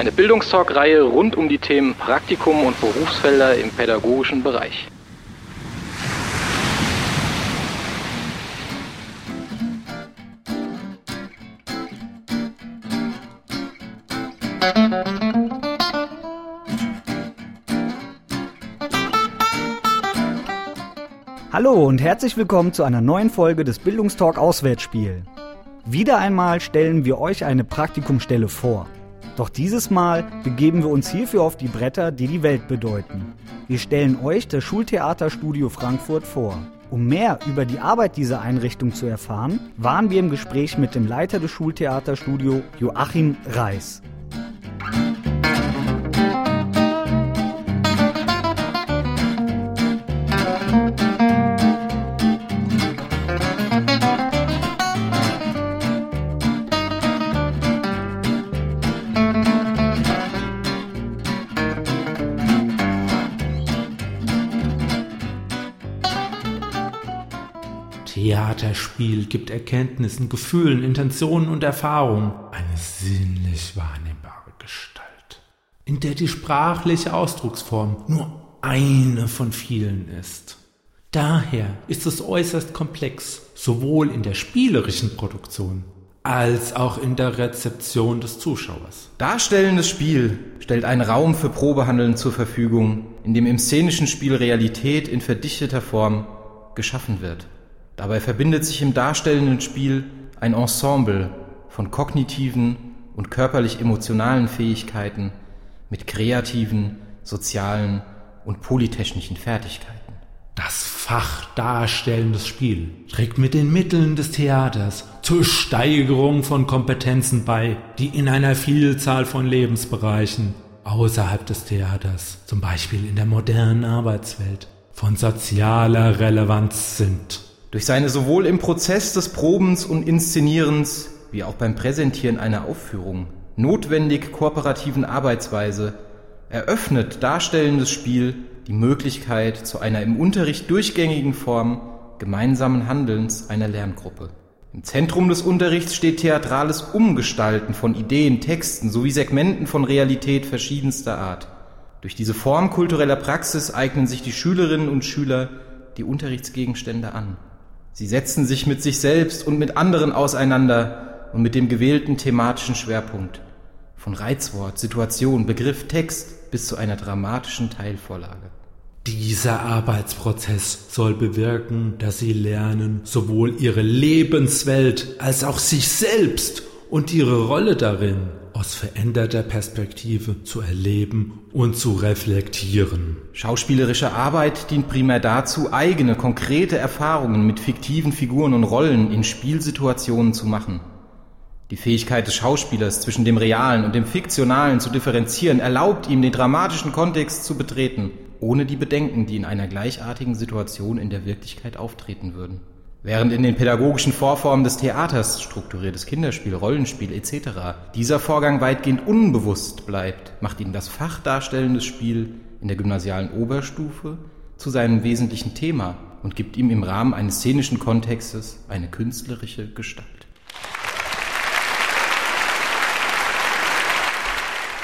Eine Bildungstalk-Reihe rund um die Themen Praktikum und Berufsfelder im pädagogischen Bereich. Hallo und herzlich willkommen zu einer neuen Folge des Bildungstalk Auswärtsspiel. Wieder einmal stellen wir euch eine Praktikumstelle vor. Doch dieses Mal begeben wir uns hierfür auf die Bretter, die die Welt bedeuten. Wir stellen euch das Schultheaterstudio Frankfurt vor. Um mehr über die Arbeit dieser Einrichtung zu erfahren, waren wir im Gespräch mit dem Leiter des Schultheaterstudio Joachim Reis. Theaterspiel gibt Erkenntnissen, Gefühlen, Intentionen und Erfahrungen eine sinnlich wahrnehmbare Gestalt, in der die sprachliche Ausdrucksform nur eine von vielen ist. Daher ist es äußerst komplex, sowohl in der spielerischen Produktion als auch in der Rezeption des Zuschauers. Darstellendes Spiel stellt einen Raum für Probehandeln zur Verfügung, in dem im szenischen Spiel Realität in verdichteter Form geschaffen wird. Dabei verbindet sich im darstellenden Spiel ein Ensemble von kognitiven und körperlich-emotionalen Fähigkeiten mit kreativen, sozialen und polytechnischen Fertigkeiten. Das Fach darstellendes Spiel trägt mit den Mitteln des Theaters zur Steigerung von Kompetenzen bei, die in einer Vielzahl von Lebensbereichen außerhalb des Theaters, zum Beispiel in der modernen Arbeitswelt, von sozialer Relevanz sind. Durch seine sowohl im Prozess des Probens und Inszenierens wie auch beim Präsentieren einer Aufführung notwendig kooperativen Arbeitsweise eröffnet darstellendes Spiel die Möglichkeit zu einer im Unterricht durchgängigen Form gemeinsamen Handelns einer Lerngruppe. Im Zentrum des Unterrichts steht theatrales Umgestalten von Ideen, Texten sowie Segmenten von Realität verschiedenster Art. Durch diese Form kultureller Praxis eignen sich die Schülerinnen und Schüler die Unterrichtsgegenstände an. Sie setzen sich mit sich selbst und mit anderen auseinander und mit dem gewählten thematischen Schwerpunkt. Von Reizwort, Situation, Begriff, Text bis zu einer dramatischen Teilvorlage. Dieser Arbeitsprozess soll bewirken, dass sie lernen, sowohl ihre Lebenswelt als auch sich selbst und ihre Rolle darin aus veränderter Perspektive zu erleben und zu reflektieren. Schauspielerische Arbeit dient primär dazu, eigene, konkrete Erfahrungen mit fiktiven Figuren und Rollen in Spielsituationen zu machen. Die Fähigkeit des Schauspielers zwischen dem Realen und dem Fiktionalen zu differenzieren erlaubt ihm, den dramatischen Kontext zu betreten, ohne die Bedenken, die in einer gleichartigen Situation in der Wirklichkeit auftreten würden. Während in den pädagogischen Vorformen des Theaters, strukturiertes Kinderspiel, Rollenspiel etc., dieser Vorgang weitgehend unbewusst bleibt, macht ihn das fachdarstellende Spiel in der gymnasialen Oberstufe zu seinem wesentlichen Thema und gibt ihm im Rahmen eines szenischen Kontextes eine künstlerische Gestalt.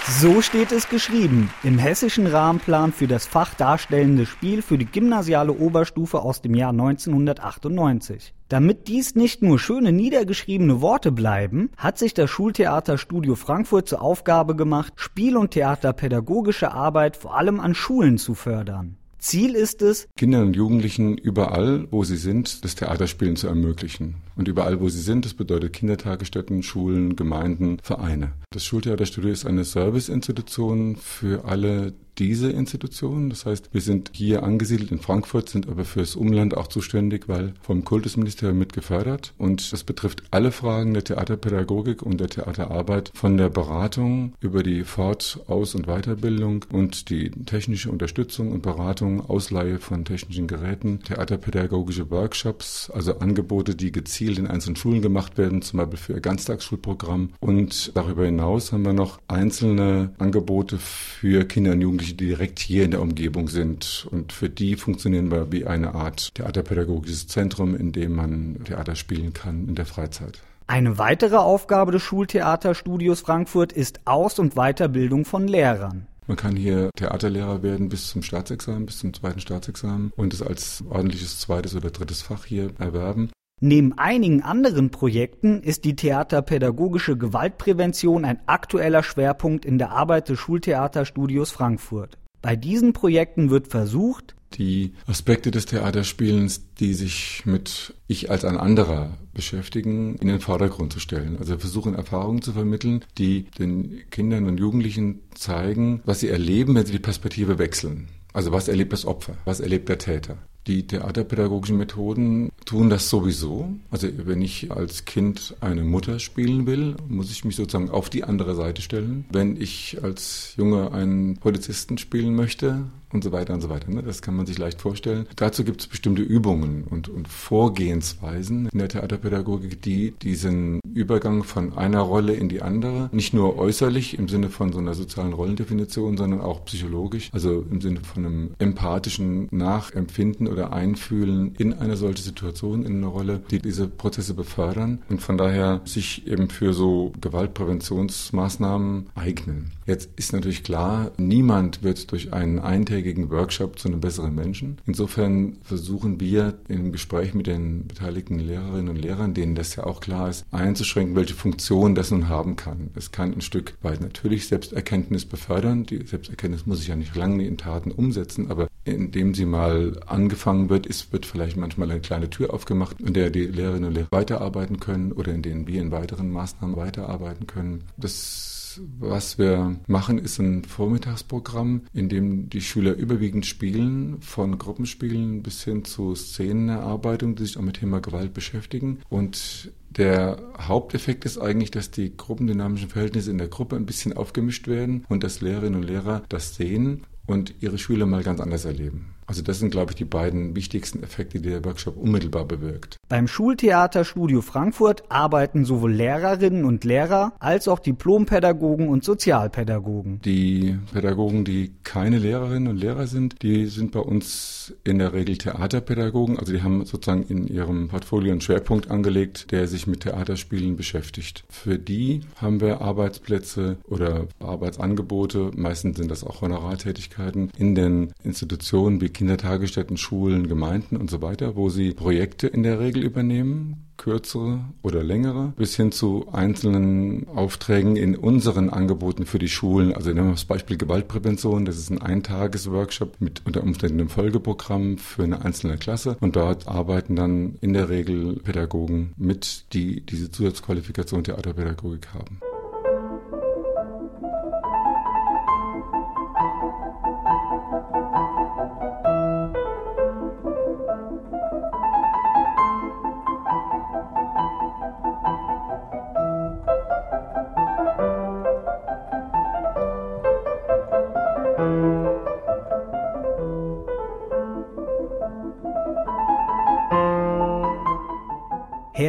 So steht es geschrieben im hessischen Rahmenplan für das Fach Darstellende Spiel für die gymnasiale Oberstufe aus dem Jahr 1998. Damit dies nicht nur schöne niedergeschriebene Worte bleiben, hat sich das Schultheaterstudio Frankfurt zur Aufgabe gemacht, Spiel- und Theaterpädagogische Arbeit vor allem an Schulen zu fördern. Ziel ist es, Kindern und Jugendlichen überall, wo sie sind, das Theaterspielen zu ermöglichen. Und überall, wo sie sind, das bedeutet Kindertagesstätten, Schulen, Gemeinden, Vereine. Das Schultheaterstudio ist eine Serviceinstitution für alle diese Institution. Das heißt, wir sind hier angesiedelt in Frankfurt, sind aber fürs Umland auch zuständig, weil vom Kultusministerium mit gefördert. Und das betrifft alle Fragen der Theaterpädagogik und der Theaterarbeit von der Beratung über die Fort-, Aus- und Weiterbildung und die technische Unterstützung und Beratung, Ausleihe von technischen Geräten, theaterpädagogische Workshops, also Angebote, die gezielt in einzelnen Schulen gemacht werden, zum Beispiel für ihr Ganztagsschulprogramm. Und darüber hinaus haben wir noch einzelne Angebote für Kinder und Jugendliche, die direkt hier in der Umgebung sind. Und für die funktionieren wir wie eine Art theaterpädagogisches Zentrum, in dem man Theater spielen kann in der Freizeit. Eine weitere Aufgabe des Schultheaterstudios Frankfurt ist Aus- und Weiterbildung von Lehrern. Man kann hier Theaterlehrer werden bis zum Staatsexamen, bis zum zweiten Staatsexamen und es als ordentliches zweites oder drittes Fach hier erwerben. Neben einigen anderen Projekten ist die theaterpädagogische Gewaltprävention ein aktueller Schwerpunkt in der Arbeit des Schultheaterstudios Frankfurt. Bei diesen Projekten wird versucht, die Aspekte des Theaterspielens, die sich mit Ich als ein anderer beschäftigen, in den Vordergrund zu stellen. Also versuchen Erfahrungen zu vermitteln, die den Kindern und Jugendlichen zeigen, was sie erleben, wenn sie die Perspektive wechseln. Also was erlebt das Opfer? Was erlebt der Täter? Die theaterpädagogischen Methoden tun das sowieso. Also wenn ich als Kind eine Mutter spielen will, muss ich mich sozusagen auf die andere Seite stellen. Wenn ich als Junge einen Polizisten spielen möchte und so weiter und so weiter. Ne? Das kann man sich leicht vorstellen. Dazu gibt es bestimmte Übungen und, und Vorgehensweisen in der Theaterpädagogik, die diesen Übergang von einer Rolle in die andere, nicht nur äußerlich im Sinne von so einer sozialen Rollendefinition, sondern auch psychologisch, also im Sinne von einem empathischen Nachempfinden oder Einfühlen in eine solche Situation, in eine Rolle, die diese Prozesse befördern und von daher sich eben für so Gewaltpräventionsmaßnahmen eignen. Jetzt ist natürlich klar, niemand wird durch einen eintägigen Workshop zu einem besseren Menschen. Insofern versuchen wir im Gespräch mit den beteiligten Lehrerinnen und Lehrern, denen das ja auch klar ist, einzuschränken, welche Funktion das nun haben kann. Es kann ein Stück weit natürlich Selbsterkenntnis befördern. Die Selbsterkenntnis muss sich ja nicht lange in Taten umsetzen, aber indem sie mal angefangen wird, ist, wird vielleicht manchmal eine kleine Tür aufgemacht, in der die Lehrerinnen und Lehrer weiterarbeiten können oder in denen wir in weiteren Maßnahmen weiterarbeiten können. Das was wir machen, ist ein Vormittagsprogramm, in dem die Schüler überwiegend spielen, von Gruppenspielen bis hin zu Szenenerarbeitung, die sich auch mit Thema Gewalt beschäftigen. Und der Haupteffekt ist eigentlich, dass die gruppendynamischen Verhältnisse in der Gruppe ein bisschen aufgemischt werden und dass Lehrerinnen und Lehrer das sehen und ihre Schüler mal ganz anders erleben. Also das sind, glaube ich, die beiden wichtigsten Effekte, die der Workshop unmittelbar bewirkt. Beim Schultheaterstudio Frankfurt arbeiten sowohl Lehrerinnen und Lehrer als auch Diplompädagogen und Sozialpädagogen. Die Pädagogen, die keine Lehrerinnen und Lehrer sind, die sind bei uns in der Regel Theaterpädagogen. Also die haben sozusagen in ihrem Portfolio einen Schwerpunkt angelegt, der sich mit Theaterspielen beschäftigt. Für die haben wir Arbeitsplätze oder Arbeitsangebote, meistens sind das auch Honorartätigkeiten, in den Institutionen wie Kindertagesstätten, Schulen, Gemeinden und so weiter, wo sie Projekte in der Regel übernehmen, kürzere oder längere, bis hin zu einzelnen Aufträgen in unseren Angeboten für die Schulen. Also nehmen wir das Beispiel Gewaltprävention. Das ist ein Eintages-Workshop mit unter Umständen einem Folgeprogramm für eine einzelne Klasse. Und dort arbeiten dann in der Regel Pädagogen mit, die diese Zusatzqualifikation Theaterpädagogik haben.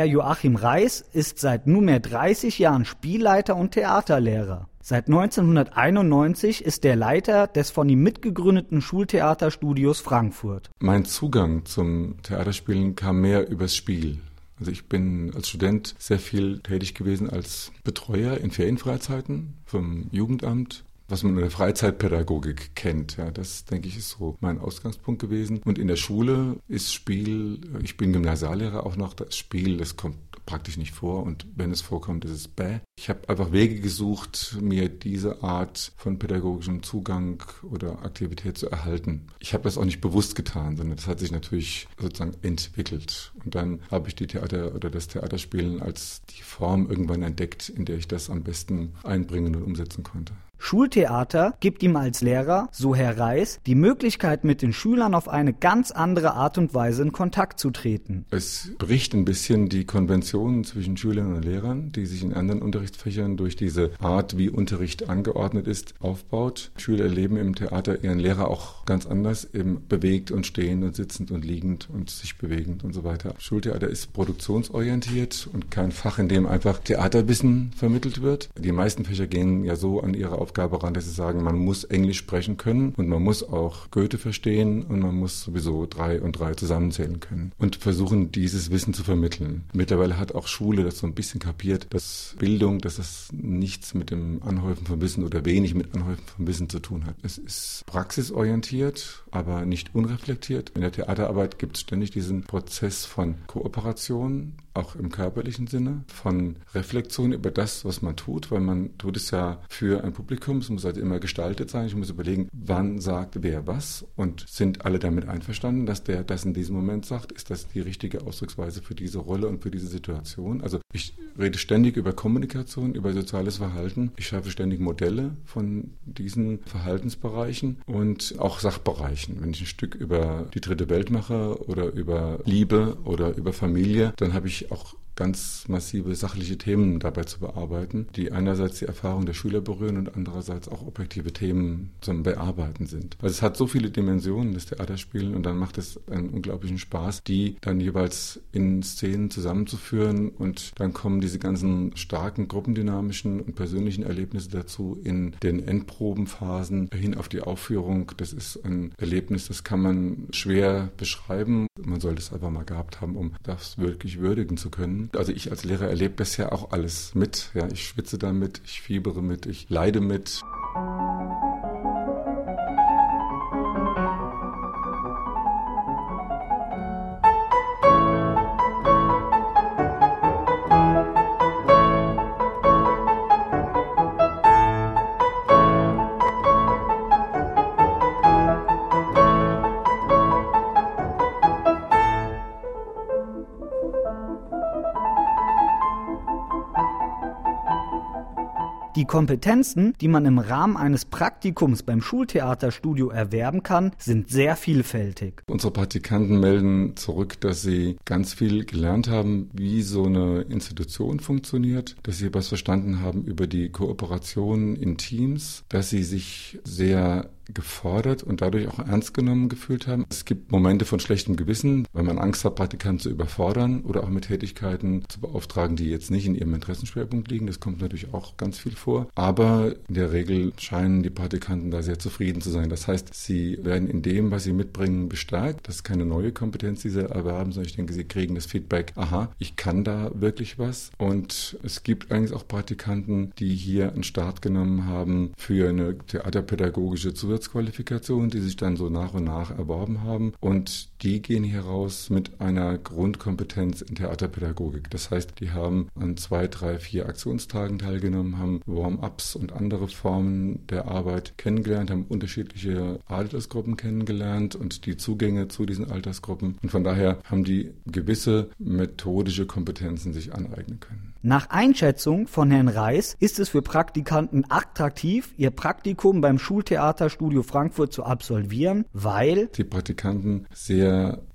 Joachim Reis ist seit nunmehr 30 Jahren Spielleiter und Theaterlehrer. Seit 1991 ist er Leiter des von ihm mitgegründeten Schultheaterstudios Frankfurt. Mein Zugang zum Theaterspielen kam mehr übers Spiel. Also ich bin als Student sehr viel tätig gewesen als Betreuer in Ferienfreizeiten vom Jugendamt was man in der Freizeitpädagogik kennt. Ja, das denke ich ist so mein Ausgangspunkt gewesen. Und in der Schule ist Spiel, ich bin Gymnasiallehrer auch noch, das Spiel, das kommt praktisch nicht vor und wenn es vorkommt, ist es bäh. Ich habe einfach Wege gesucht, mir diese Art von pädagogischem Zugang oder Aktivität zu erhalten. Ich habe das auch nicht bewusst getan, sondern das hat sich natürlich sozusagen entwickelt. Und dann habe ich die Theater oder das Theaterspielen als die Form irgendwann entdeckt, in der ich das am besten einbringen und umsetzen konnte. Schultheater gibt ihm als Lehrer, so Herr Reis, die Möglichkeit, mit den Schülern auf eine ganz andere Art und Weise in Kontakt zu treten. Es bricht ein bisschen die Konventionen zwischen Schülern und Lehrern, die sich in anderen Unterrichtsfächern durch diese Art, wie Unterricht angeordnet ist, aufbaut. Schüler erleben im Theater ihren Lehrer auch ganz anders, eben bewegt und stehend und sitzend und liegend und sich bewegend und so weiter. Schultheater ist produktionsorientiert und kein Fach, in dem einfach Theaterwissen vermittelt wird. Die meisten Fächer gehen ja so an ihre Aufgabe ran, dass sie sagen, man muss Englisch sprechen können und man muss auch Goethe verstehen und man muss sowieso drei und drei zusammenzählen können und versuchen, dieses Wissen zu vermitteln. Mittlerweile hat auch Schule das so ein bisschen kapiert, dass Bildung, dass das nichts mit dem Anhäufen von Wissen oder wenig mit Anhäufen von Wissen zu tun hat. Es ist praxisorientiert, aber nicht unreflektiert. In der Theaterarbeit gibt es ständig diesen Prozess von Kooperation, auch im körperlichen Sinne, von Reflexion über das, was man tut, weil man tut es ja für ein Publikum, es muss halt immer gestaltet sein, ich muss überlegen, wann sagt wer was und sind alle damit einverstanden, dass der das in diesem Moment sagt, ist das die richtige Ausdrucksweise für diese Rolle und für diese Situation. Also ich rede ständig über Kommunikation, über soziales Verhalten, ich schaffe ständig Modelle von diesen Verhaltensbereichen und auch Sachbereichen. Wenn ich ein Stück über die dritte Welt mache oder über Liebe oder über Familie, dann habe ich auch ganz massive sachliche Themen dabei zu bearbeiten, die einerseits die Erfahrung der Schüler berühren und andererseits auch objektive Themen zum Bearbeiten sind. Also es hat so viele Dimensionen, das Theaterspielen, und dann macht es einen unglaublichen Spaß, die dann jeweils in Szenen zusammenzuführen und dann kommen diese ganzen starken gruppendynamischen und persönlichen Erlebnisse dazu in den Endprobenphasen hin auf die Aufführung. Das ist ein Erlebnis, das kann man schwer beschreiben. Man sollte es einfach mal gehabt haben, um das wirklich würdigen zu können. Also ich als Lehrer erlebe ja auch alles mit. Ja, ich schwitze damit, ich fiebere mit, ich leide mit. Die Kompetenzen, die man im Rahmen eines Praktikums beim Schultheaterstudio erwerben kann, sind sehr vielfältig. Unsere Praktikanten melden zurück, dass sie ganz viel gelernt haben, wie so eine Institution funktioniert, dass sie was verstanden haben über die Kooperation in Teams, dass sie sich sehr gefordert und dadurch auch ernst genommen gefühlt haben. Es gibt Momente von schlechtem Gewissen, weil man Angst hat, Praktikanten zu überfordern oder auch mit Tätigkeiten zu beauftragen, die jetzt nicht in ihrem Interessenschwerpunkt liegen. Das kommt natürlich auch ganz viel vor. Aber in der Regel scheinen die Praktikanten da sehr zufrieden zu sein. Das heißt, sie werden in dem, was sie mitbringen, bestärkt. Das ist keine neue Kompetenz, die sie erwerben, sondern ich denke, sie kriegen das Feedback, aha, ich kann da wirklich was. Und es gibt eigentlich auch Praktikanten, die hier einen Start genommen haben für eine theaterpädagogische Zusatz Zusatzqualifikationen, die sich dann so nach und nach erworben haben. Und die gehen hier raus mit einer Grundkompetenz in Theaterpädagogik. Das heißt, die haben an zwei, drei, vier Aktionstagen teilgenommen, haben Warm-ups und andere Formen der Arbeit kennengelernt, haben unterschiedliche Altersgruppen kennengelernt und die Zugänge zu diesen Altersgruppen. Und von daher haben die gewisse methodische Kompetenzen sich aneignen können. Nach Einschätzung von Herrn Reis ist es für Praktikanten attraktiv, ihr Praktikum beim Schultheaterstudio Frankfurt zu absolvieren, weil die Praktikanten sehr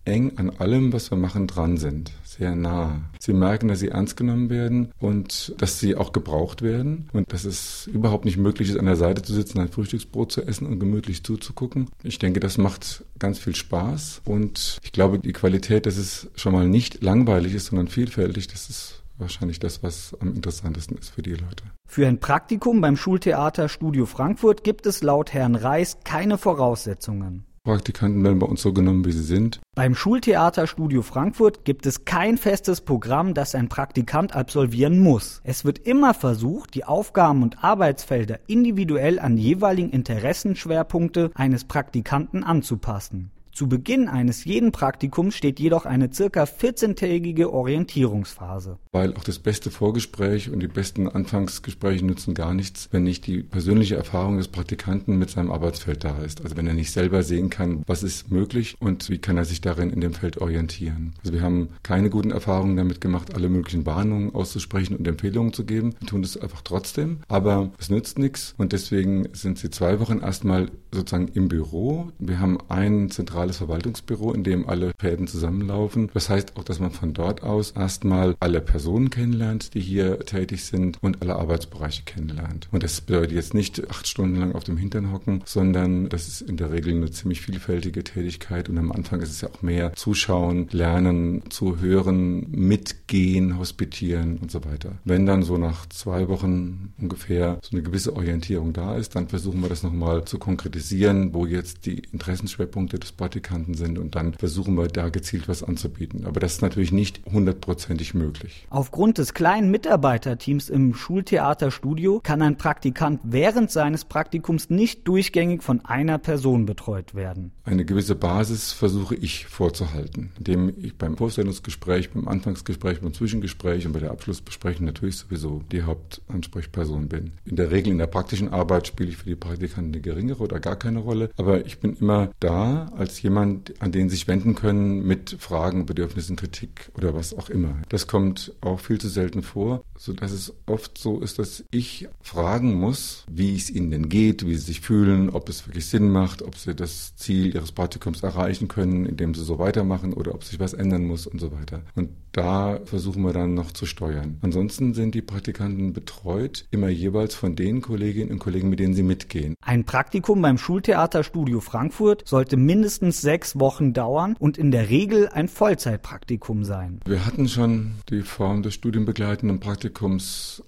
eng an allem, was wir machen, dran sind, sehr nah. Sie merken, dass sie ernst genommen werden und dass sie auch gebraucht werden und dass es überhaupt nicht möglich ist, an der Seite zu sitzen, ein Frühstücksbrot zu essen und gemütlich zuzugucken. Ich denke, das macht ganz viel Spaß und ich glaube, die Qualität, dass es schon mal nicht langweilig ist, sondern vielfältig, das ist wahrscheinlich das, was am interessantesten ist für die Leute. Für ein Praktikum beim Schultheater Studio Frankfurt gibt es laut Herrn Reis keine Voraussetzungen. Praktikanten werden bei uns so genommen, wie sie sind. Beim Schultheater Studio Frankfurt gibt es kein festes Programm, das ein Praktikant absolvieren muss. Es wird immer versucht, die Aufgaben und Arbeitsfelder individuell an die jeweiligen Interessenschwerpunkte eines Praktikanten anzupassen. Zu Beginn eines jeden Praktikums steht jedoch eine circa 14-tägige Orientierungsphase. Weil auch das beste Vorgespräch und die besten Anfangsgespräche nutzen gar nichts, wenn nicht die persönliche Erfahrung des Praktikanten mit seinem Arbeitsfeld da ist. Also wenn er nicht selber sehen kann, was ist möglich und wie kann er sich darin in dem Feld orientieren. Also wir haben keine guten Erfahrungen damit gemacht, alle möglichen Warnungen auszusprechen und Empfehlungen zu geben. Wir tun das einfach trotzdem, aber es nützt nichts und deswegen sind sie zwei Wochen erstmal sozusagen im Büro. Wir haben ein zentrales zentrales Verwaltungsbüro, in dem alle Fäden zusammenlaufen. Das heißt auch, dass man von dort aus erstmal alle Personen kennenlernt, die hier tätig sind und alle Arbeitsbereiche kennenlernt. Und das bedeutet jetzt nicht acht Stunden lang auf dem Hintern hocken, sondern das ist in der Regel eine ziemlich vielfältige Tätigkeit und am Anfang ist es ja auch mehr zuschauen, lernen, zuhören, mitgehen, hospitieren und so weiter. Wenn dann so nach zwei Wochen ungefähr so eine gewisse Orientierung da ist, dann versuchen wir das nochmal zu konkretisieren, wo jetzt die Interessenschwerpunkte des Praktikanten sind und dann versuchen wir da gezielt was anzubieten. Aber das ist natürlich nicht hundertprozentig möglich. Aufgrund des kleinen Mitarbeiterteams im Schultheaterstudio kann ein Praktikant während seines Praktikums nicht durchgängig von einer Person betreut werden. Eine gewisse Basis versuche ich vorzuhalten, indem ich beim Vorstellungsgespräch, beim Anfangsgespräch, beim Zwischengespräch und bei der Abschlussbesprechung natürlich sowieso die Hauptansprechperson bin. In der Regel in der praktischen Arbeit spiele ich für die Praktikanten eine geringere oder gar keine Rolle, aber ich bin immer da als jemand, an den sich wenden können mit Fragen, Bedürfnissen, Kritik oder was auch immer. Das kommt auch viel zu selten vor, so dass es oft so ist, dass ich fragen muss, wie es ihnen denn geht, wie sie sich fühlen, ob es wirklich Sinn macht, ob sie das Ziel ihres Praktikums erreichen können, indem sie so weitermachen oder ob sich was ändern muss und so weiter. Und da versuchen wir dann noch zu steuern. Ansonsten sind die Praktikanten betreut, immer jeweils von den Kolleginnen und Kollegen, mit denen sie mitgehen. Ein Praktikum beim Schultheaterstudio Frankfurt sollte mindestens sechs Wochen dauern und in der Regel ein Vollzeitpraktikum sein. Wir hatten schon die Form des studienbegleitenden Praktikums,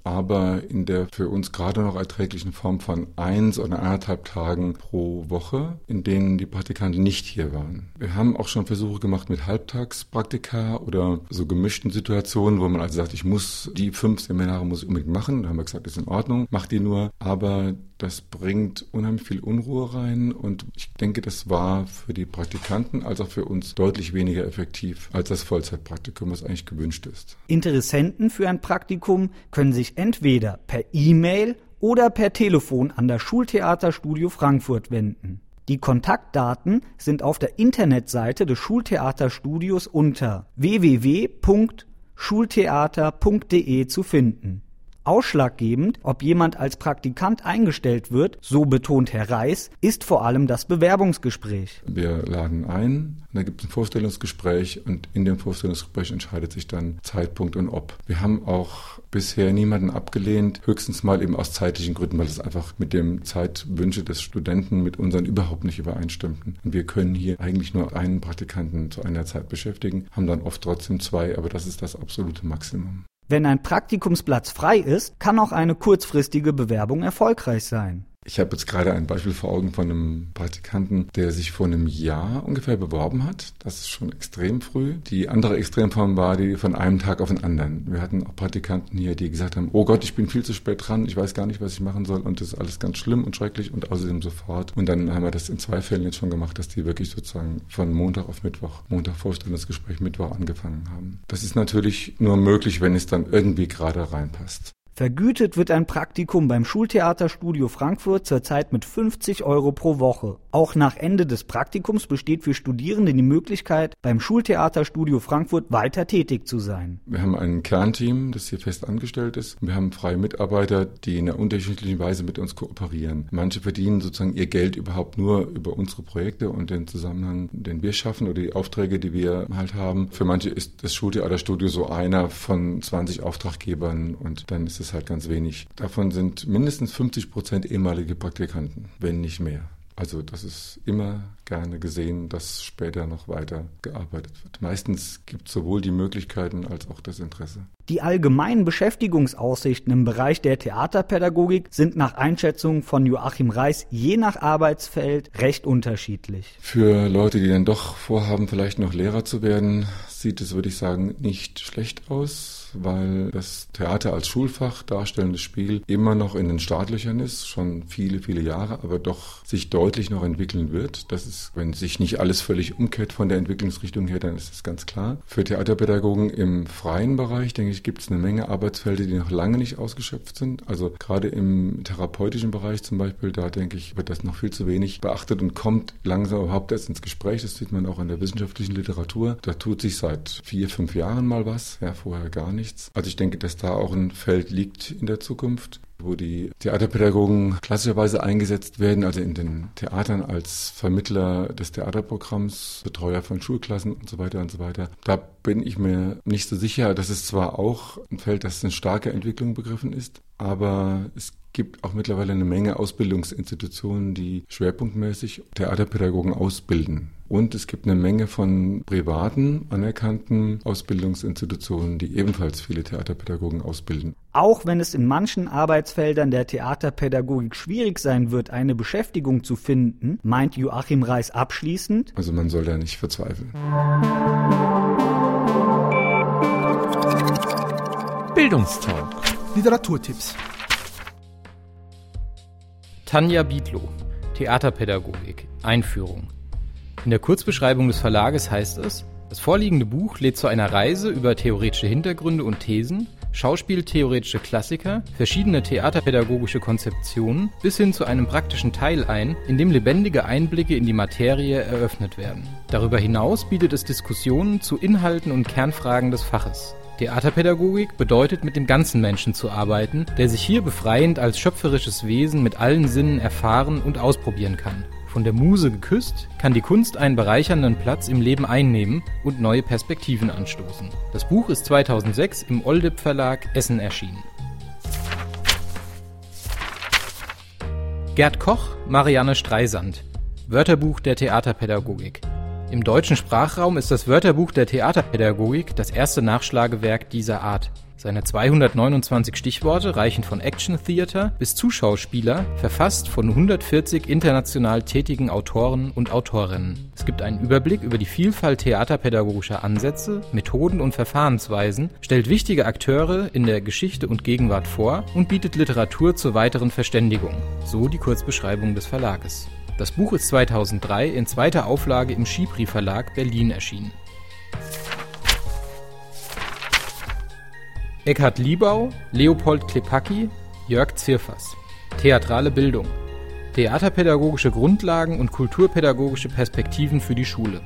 aber in der für uns gerade noch erträglichen Form von eins oder anderthalb Tagen pro Woche, in denen die Praktikanten nicht hier waren. Wir haben auch schon Versuche gemacht mit Halbtagspraktika oder so gemischten Situationen, wo man also sagt, ich muss die fünf Seminare muss ich unbedingt machen. Da haben wir gesagt, das ist in Ordnung, mach die nur. Aber das bringt unheimlich viel Unruhe rein und ich denke, das war für die Praktikanten als auch für uns deutlich weniger effektiv als das Vollzeitpraktikum, was eigentlich gewünscht ist. Interessenten für ein Praktikum können sich entweder per E-Mail oder per Telefon an das Schultheaterstudio Frankfurt wenden. Die Kontaktdaten sind auf der Internetseite des Schultheaterstudios unter www.schultheater.de zu finden. Ausschlaggebend, ob jemand als Praktikant eingestellt wird, so betont Herr Reis, ist vor allem das Bewerbungsgespräch. Wir laden ein, da gibt es ein Vorstellungsgespräch und in dem Vorstellungsgespräch entscheidet sich dann Zeitpunkt und ob. Wir haben auch bisher niemanden abgelehnt, höchstens mal eben aus zeitlichen Gründen, weil es einfach mit dem Zeitwünsche des Studenten mit unseren überhaupt nicht übereinstimmten. Und wir können hier eigentlich nur einen Praktikanten zu einer Zeit beschäftigen, haben dann oft trotzdem zwei, aber das ist das absolute Maximum. Wenn ein Praktikumsplatz frei ist, kann auch eine kurzfristige Bewerbung erfolgreich sein. Ich habe jetzt gerade ein Beispiel vor Augen von einem Praktikanten, der sich vor einem Jahr ungefähr beworben hat. Das ist schon extrem früh. Die andere Extremform war die von einem Tag auf den anderen. Wir hatten auch Praktikanten hier, die gesagt haben, oh Gott, ich bin viel zu spät dran, ich weiß gar nicht, was ich machen soll und das ist alles ganz schlimm und schrecklich und außerdem sofort. Und dann haben wir das in zwei Fällen jetzt schon gemacht, dass die wirklich sozusagen von Montag auf Mittwoch, Montag Vorstellungsgespräch, Mittwoch angefangen haben. Das ist natürlich nur möglich, wenn es dann irgendwie gerade reinpasst. Vergütet wird ein Praktikum beim Schultheaterstudio Frankfurt zurzeit mit 50 Euro pro Woche. Auch nach Ende des Praktikums besteht für Studierende die Möglichkeit, beim Schultheaterstudio Frankfurt weiter tätig zu sein. Wir haben ein Kernteam, das hier fest angestellt ist. Wir haben freie Mitarbeiter, die in einer unterschiedlichen Weise mit uns kooperieren. Manche verdienen sozusagen ihr Geld überhaupt nur über unsere Projekte und den Zusammenhang, den wir schaffen oder die Aufträge, die wir halt haben. Für manche ist das Schultheaterstudio so einer von 20 Auftraggebern und dann ist es ist halt ganz wenig. Davon sind mindestens 50 Prozent ehemalige Praktikanten, wenn nicht mehr. Also das ist immer gerne gesehen, dass später noch weiter gearbeitet wird. Meistens gibt es sowohl die Möglichkeiten als auch das Interesse. Die allgemeinen Beschäftigungsaussichten im Bereich der Theaterpädagogik sind nach Einschätzung von Joachim Reis je nach Arbeitsfeld recht unterschiedlich. Für Leute, die dann doch vorhaben, vielleicht noch Lehrer zu werden, sieht es, würde ich sagen, nicht schlecht aus weil das Theater als Schulfach darstellendes Spiel immer noch in den Startlöchern ist, schon viele, viele Jahre, aber doch sich deutlich noch entwickeln wird. Das ist, wenn sich nicht alles völlig umkehrt von der Entwicklungsrichtung her, dann ist das ganz klar. Für Theaterpädagogen im freien Bereich, denke ich, gibt es eine Menge Arbeitsfelder, die noch lange nicht ausgeschöpft sind. Also gerade im therapeutischen Bereich zum Beispiel, da denke ich, wird das noch viel zu wenig beachtet und kommt langsam überhaupt erst ins Gespräch. Das sieht man auch in der wissenschaftlichen Literatur. Da tut sich seit vier, fünf Jahren mal was, ja, vorher gar nichts. Also ich denke, dass da auch ein Feld liegt in der Zukunft wo die Theaterpädagogen klassischerweise eingesetzt werden, also in den Theatern als Vermittler des Theaterprogramms, Betreuer von Schulklassen und so weiter und so weiter. Da bin ich mir nicht so sicher. Das ist zwar auch ein Feld, das in starker Entwicklung begriffen ist, aber es gibt auch mittlerweile eine Menge Ausbildungsinstitutionen, die schwerpunktmäßig Theaterpädagogen ausbilden. Und es gibt eine Menge von privaten, anerkannten Ausbildungsinstitutionen, die ebenfalls viele Theaterpädagogen ausbilden. Auch wenn es in manchen Arbeitsfeldern der Theaterpädagogik schwierig sein wird, eine Beschäftigung zu finden, meint Joachim Reis abschließend. Also man soll da nicht verzweifeln. Bildungstalk. Literaturtipps. Tanja Bietlow, Theaterpädagogik, Einführung. In der Kurzbeschreibung des Verlages heißt es, das vorliegende Buch lädt zu einer Reise über theoretische Hintergründe und Thesen, schauspieltheoretische Klassiker, verschiedene theaterpädagogische Konzeptionen bis hin zu einem praktischen Teil ein, in dem lebendige Einblicke in die Materie eröffnet werden. Darüber hinaus bietet es Diskussionen zu Inhalten und Kernfragen des Faches. Theaterpädagogik bedeutet, mit dem ganzen Menschen zu arbeiten, der sich hier befreiend als schöpferisches Wesen mit allen Sinnen erfahren und ausprobieren kann. Von der Muse geküsst, kann die Kunst einen bereichernden Platz im Leben einnehmen und neue Perspektiven anstoßen. Das Buch ist 2006 im Oldip Verlag Essen erschienen. Gerd Koch, Marianne Streisand. Wörterbuch der Theaterpädagogik. Im deutschen Sprachraum ist das Wörterbuch der Theaterpädagogik das erste Nachschlagewerk dieser Art. Seine 229 Stichworte reichen von Action Theater bis Zuschauspieler, verfasst von 140 international tätigen Autoren und Autorinnen. Es gibt einen Überblick über die Vielfalt theaterpädagogischer Ansätze, Methoden und Verfahrensweisen, stellt wichtige Akteure in der Geschichte und Gegenwart vor und bietet Literatur zur weiteren Verständigung. So die Kurzbeschreibung des Verlages. Das Buch ist 2003 in zweiter Auflage im Schibri Verlag Berlin erschienen. Eckhard Liebau, Leopold Klepacki, Jörg Zirfers. Theatrale Bildung. Theaterpädagogische Grundlagen und kulturpädagogische Perspektiven für die Schule.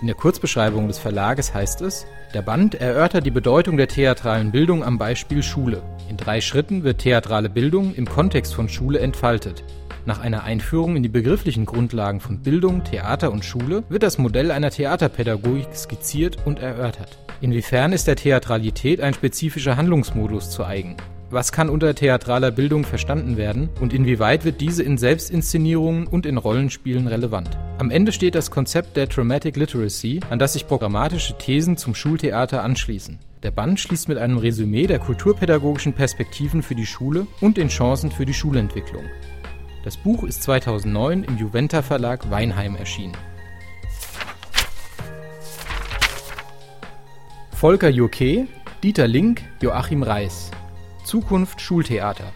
In der Kurzbeschreibung des Verlages heißt es, der Band erörtert die Bedeutung der theatralen Bildung am Beispiel Schule. In drei Schritten wird theatrale Bildung im Kontext von Schule entfaltet. Nach einer Einführung in die begrifflichen Grundlagen von Bildung, Theater und Schule wird das Modell einer Theaterpädagogik skizziert und erörtert. Inwiefern ist der Theatralität ein spezifischer Handlungsmodus zu eigen? Was kann unter theatraler Bildung verstanden werden und inwieweit wird diese in Selbstinszenierungen und in Rollenspielen relevant? Am Ende steht das Konzept der Dramatic Literacy, an das sich programmatische Thesen zum Schultheater anschließen. Der Band schließt mit einem Resümee der kulturpädagogischen Perspektiven für die Schule und den Chancen für die Schulentwicklung. Das Buch ist 2009 im Juventa Verlag Weinheim erschienen. Volker Joke, Dieter Link, Joachim Reis. Zukunft Schultheater.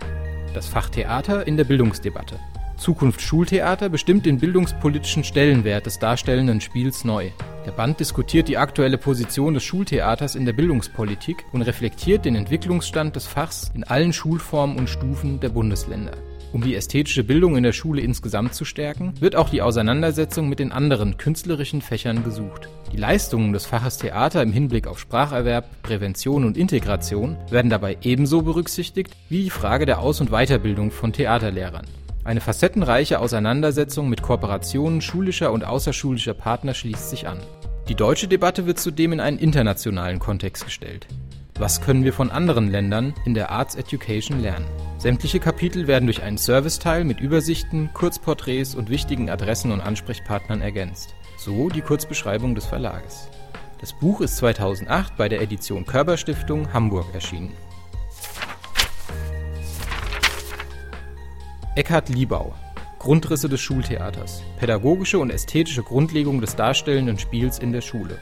Das Fach Theater in der Bildungsdebatte. Zukunft Schultheater bestimmt den bildungspolitischen Stellenwert des darstellenden Spiels neu. Der Band diskutiert die aktuelle Position des Schultheaters in der Bildungspolitik und reflektiert den Entwicklungsstand des Fachs in allen Schulformen und Stufen der Bundesländer. Um die ästhetische Bildung in der Schule insgesamt zu stärken, wird auch die Auseinandersetzung mit den anderen künstlerischen Fächern gesucht. Die Leistungen des Faches Theater im Hinblick auf Spracherwerb, Prävention und Integration werden dabei ebenso berücksichtigt wie die Frage der Aus- und Weiterbildung von Theaterlehrern. Eine facettenreiche Auseinandersetzung mit Kooperationen schulischer und außerschulischer Partner schließt sich an. Die deutsche Debatte wird zudem in einen internationalen Kontext gestellt. Was können wir von anderen Ländern in der Arts Education lernen? Sämtliche Kapitel werden durch einen Serviceteil mit Übersichten, Kurzporträts und wichtigen Adressen und Ansprechpartnern ergänzt. So die Kurzbeschreibung des Verlages. Das Buch ist 2008 bei der Edition Körber Stiftung Hamburg erschienen. Eckhard Liebau Grundrisse des Schultheaters. Pädagogische und ästhetische Grundlegung des darstellenden Spiels in der Schule.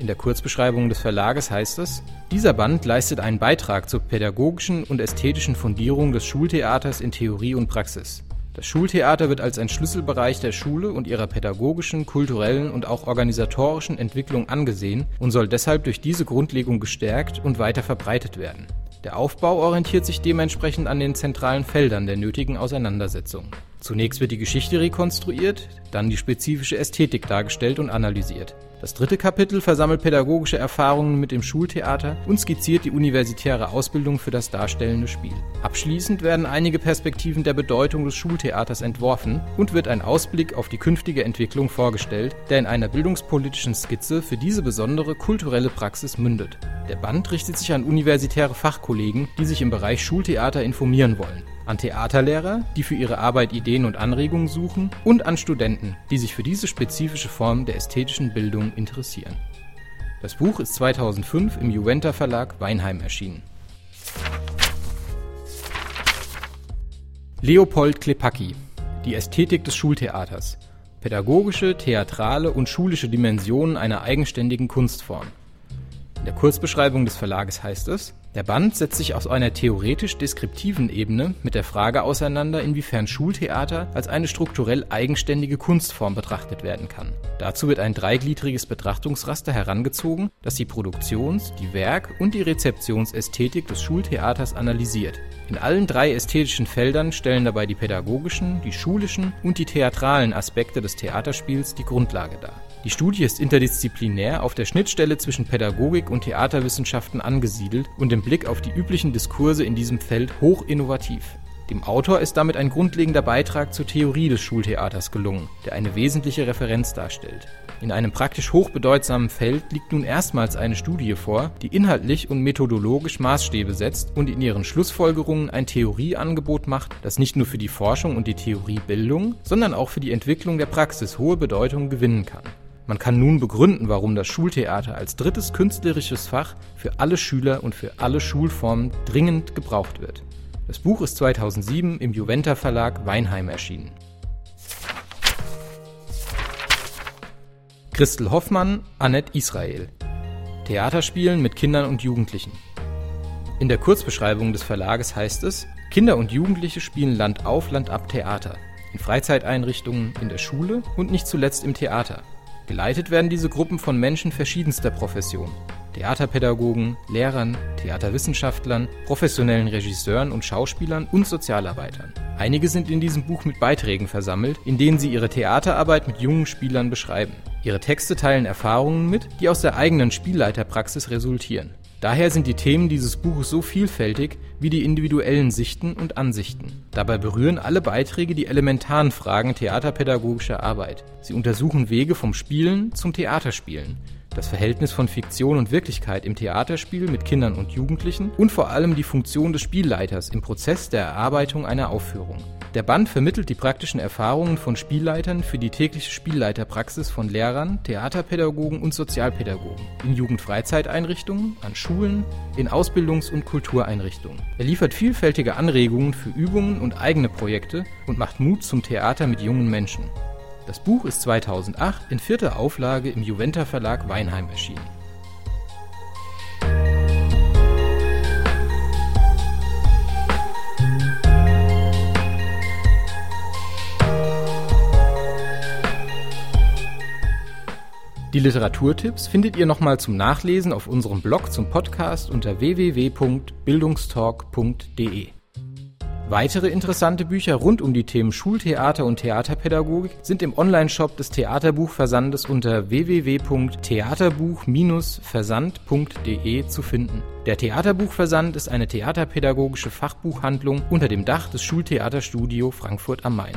In der Kurzbeschreibung des Verlages heißt es, dieser Band leistet einen Beitrag zur pädagogischen und ästhetischen Fundierung des Schultheaters in Theorie und Praxis. Das Schultheater wird als ein Schlüsselbereich der Schule und ihrer pädagogischen, kulturellen und auch organisatorischen Entwicklung angesehen und soll deshalb durch diese Grundlegung gestärkt und weiter verbreitet werden. Der Aufbau orientiert sich dementsprechend an den zentralen Feldern der nötigen Auseinandersetzung. Zunächst wird die Geschichte rekonstruiert, dann die spezifische Ästhetik dargestellt und analysiert. Das dritte Kapitel versammelt pädagogische Erfahrungen mit dem Schultheater und skizziert die universitäre Ausbildung für das darstellende Spiel. Abschließend werden einige Perspektiven der Bedeutung des Schultheaters entworfen und wird ein Ausblick auf die künftige Entwicklung vorgestellt, der in einer bildungspolitischen Skizze für diese besondere kulturelle Praxis mündet. Der Band richtet sich an universitäre Fachkollegen, die sich im Bereich Schultheater informieren wollen an Theaterlehrer, die für ihre Arbeit Ideen und Anregungen suchen und an Studenten, die sich für diese spezifische Form der ästhetischen Bildung interessieren. Das Buch ist 2005 im Juventa Verlag Weinheim erschienen. Leopold Klepacki Die Ästhetik des Schultheaters Pädagogische, theatrale und schulische Dimensionen einer eigenständigen Kunstform. In der Kurzbeschreibung des Verlages heißt es der Band setzt sich auf einer theoretisch-deskriptiven Ebene mit der Frage auseinander, inwiefern Schultheater als eine strukturell eigenständige Kunstform betrachtet werden kann. Dazu wird ein dreigliedriges Betrachtungsraster herangezogen, das die Produktions-, die Werk- und die Rezeptionsästhetik des Schultheaters analysiert. In allen drei ästhetischen Feldern stellen dabei die pädagogischen, die schulischen und die theatralen Aspekte des Theaterspiels die Grundlage dar. Die Studie ist interdisziplinär auf der Schnittstelle zwischen Pädagogik und Theaterwissenschaften angesiedelt und im Blick auf die üblichen Diskurse in diesem Feld hoch innovativ. Dem Autor ist damit ein grundlegender Beitrag zur Theorie des Schultheaters gelungen, der eine wesentliche Referenz darstellt. In einem praktisch hochbedeutsamen Feld liegt nun erstmals eine Studie vor, die inhaltlich und methodologisch Maßstäbe setzt und in ihren Schlussfolgerungen ein Theorieangebot macht, das nicht nur für die Forschung und die Theoriebildung, sondern auch für die Entwicklung der Praxis hohe Bedeutung gewinnen kann. Man kann nun begründen, warum das Schultheater als drittes künstlerisches Fach für alle Schüler und für alle Schulformen dringend gebraucht wird. Das Buch ist 2007 im Juventa Verlag Weinheim erschienen. Christel Hoffmann, Annette Israel. Theaterspielen mit Kindern und Jugendlichen. In der Kurzbeschreibung des Verlages heißt es, Kinder und Jugendliche spielen Land auf, Land ab Theater. In Freizeiteinrichtungen, in der Schule und nicht zuletzt im Theater. Geleitet werden diese Gruppen von Menschen verschiedenster Professionen. Theaterpädagogen, Lehrern, Theaterwissenschaftlern, professionellen Regisseuren und Schauspielern und Sozialarbeitern. Einige sind in diesem Buch mit Beiträgen versammelt, in denen sie ihre Theaterarbeit mit jungen Spielern beschreiben. Ihre Texte teilen Erfahrungen mit, die aus der eigenen Spielleiterpraxis resultieren. Daher sind die Themen dieses Buches so vielfältig wie die individuellen Sichten und Ansichten. Dabei berühren alle Beiträge die elementaren Fragen theaterpädagogischer Arbeit. Sie untersuchen Wege vom Spielen zum Theaterspielen, das Verhältnis von Fiktion und Wirklichkeit im Theaterspiel mit Kindern und Jugendlichen und vor allem die Funktion des Spielleiters im Prozess der Erarbeitung einer Aufführung. Der Band vermittelt die praktischen Erfahrungen von Spielleitern für die tägliche Spielleiterpraxis von Lehrern, Theaterpädagogen und Sozialpädagogen in Jugendfreizeiteinrichtungen, an Schulen, in Ausbildungs- und Kultureinrichtungen. Er liefert vielfältige Anregungen für Übungen und eigene Projekte und macht Mut zum Theater mit jungen Menschen. Das Buch ist 2008 in vierter Auflage im Juventa Verlag Weinheim erschienen. Die Literaturtipps findet ihr nochmal zum Nachlesen auf unserem Blog zum Podcast unter www.bildungstalk.de. Weitere interessante Bücher rund um die Themen Schultheater und Theaterpädagogik sind im Onlineshop des Theaterbuchversandes unter www.theaterbuch-versand.de zu finden. Der Theaterbuchversand ist eine theaterpädagogische Fachbuchhandlung unter dem Dach des Schultheaterstudio Frankfurt am Main.